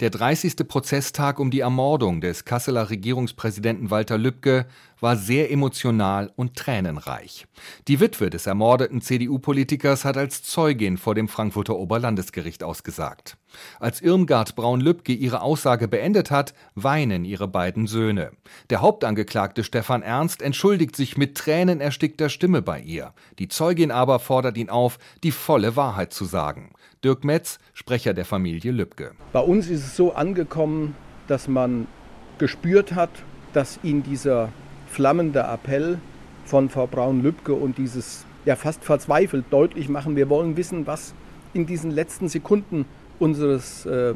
Der 30. Prozesstag um die Ermordung des Kasseler Regierungspräsidenten Walter Lübcke war sehr emotional und tränenreich. Die Witwe des ermordeten CDU-Politikers hat als Zeugin vor dem Frankfurter Oberlandesgericht ausgesagt. Als Irmgard Braun-Lübcke ihre Aussage beendet hat, weinen ihre beiden Söhne. Der Hauptangeklagte Stefan Ernst entschuldigt sich mit tränenerstickter Stimme bei ihr. Die Zeugin aber fordert ihn auf, die volle Wahrheit zu sagen. Dirk Metz, Sprecher der Familie Lübcke. Bei uns ist es so angekommen, dass man gespürt hat, dass ihn dieser flammende Appell von Frau Braun-Lübcke und dieses ja fast verzweifelt deutlich machen, wir wollen wissen, was in diesen letzten Sekunden unseres äh, äh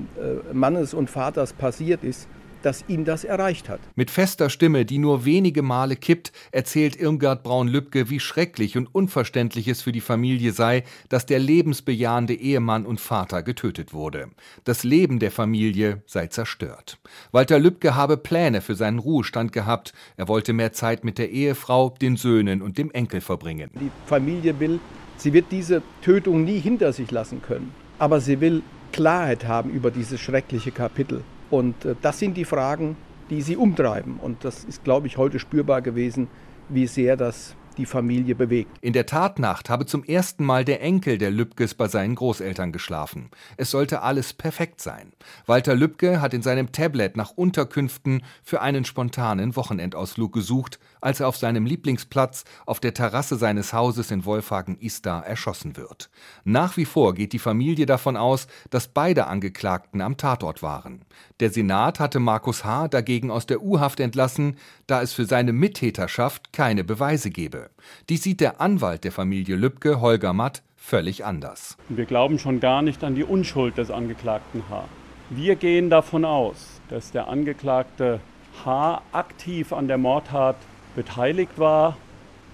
Mannes und Vaters passiert ist, dass ihn das erreicht hat. Mit fester Stimme, die nur wenige Male kippt, erzählt Irmgard Braun-Lübcke, wie schrecklich und unverständlich es für die Familie sei, dass der lebensbejahende Ehemann und Vater getötet wurde. Das Leben der Familie sei zerstört. Walter Lübcke habe Pläne für seinen Ruhestand gehabt. Er wollte mehr Zeit mit der Ehefrau, den Söhnen und dem Enkel verbringen. Die Familie will, sie wird diese Tötung nie hinter sich lassen können. Aber sie will Klarheit haben über dieses schreckliche Kapitel. Und äh, das sind die Fragen, die sie umtreiben. Und das ist, glaube ich, heute spürbar gewesen, wie sehr das die Familie bewegt. In der Tatnacht habe zum ersten Mal der Enkel der Lübkes bei seinen Großeltern geschlafen. Es sollte alles perfekt sein. Walter Lübke hat in seinem Tablet nach Unterkünften für einen spontanen Wochenendausflug gesucht, als er auf seinem Lieblingsplatz auf der Terrasse seines Hauses in Wolfhagen-Istar erschossen wird. Nach wie vor geht die Familie davon aus, dass beide Angeklagten am Tatort waren. Der Senat hatte Markus H. dagegen aus der U-Haft entlassen, da es für seine Mittäterschaft keine Beweise gebe. Dies sieht der Anwalt der Familie Lübcke, Holger Matt, völlig anders. Wir glauben schon gar nicht an die Unschuld des Angeklagten H. Wir gehen davon aus, dass der Angeklagte H aktiv an der Mordtat beteiligt war,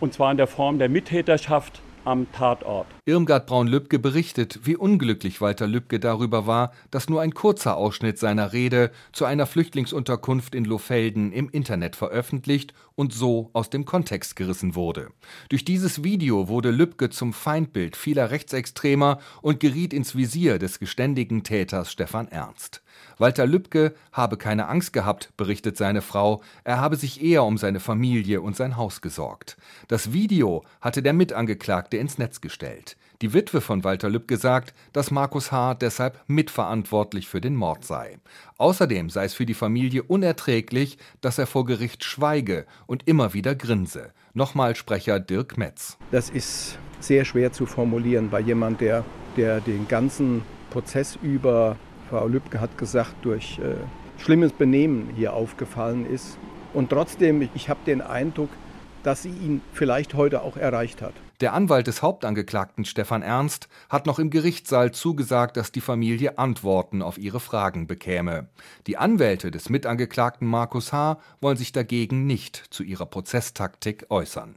und zwar in der Form der Mittäterschaft am Tatort. Irmgard Braun-Lübcke berichtet, wie unglücklich Walter Lübcke darüber war, dass nur ein kurzer Ausschnitt seiner Rede zu einer Flüchtlingsunterkunft in Lohfelden im Internet veröffentlicht und so aus dem Kontext gerissen wurde. Durch dieses Video wurde Lübcke zum Feindbild vieler Rechtsextremer und geriet ins Visier des geständigen Täters Stefan Ernst. Walter Lübcke habe keine Angst gehabt, berichtet seine Frau, er habe sich eher um seine Familie und sein Haus gesorgt. Das Video hatte der Mitangeklagte ins Netz gestellt. Die Witwe von Walter Lübcke sagt, dass Markus H. deshalb mitverantwortlich für den Mord sei. Außerdem sei es für die Familie unerträglich, dass er vor Gericht schweige und immer wieder grinse. Nochmal Sprecher Dirk Metz. Das ist sehr schwer zu formulieren bei jemand, der, der den ganzen Prozess über Frau Lübcke hat gesagt, durch äh, schlimmes Benehmen hier aufgefallen ist. Und trotzdem, ich habe den Eindruck, dass sie ihn vielleicht heute auch erreicht hat. Der Anwalt des Hauptangeklagten Stefan Ernst hat noch im Gerichtssaal zugesagt, dass die Familie Antworten auf ihre Fragen bekäme. Die Anwälte des Mitangeklagten Markus H. wollen sich dagegen nicht zu ihrer Prozesstaktik äußern.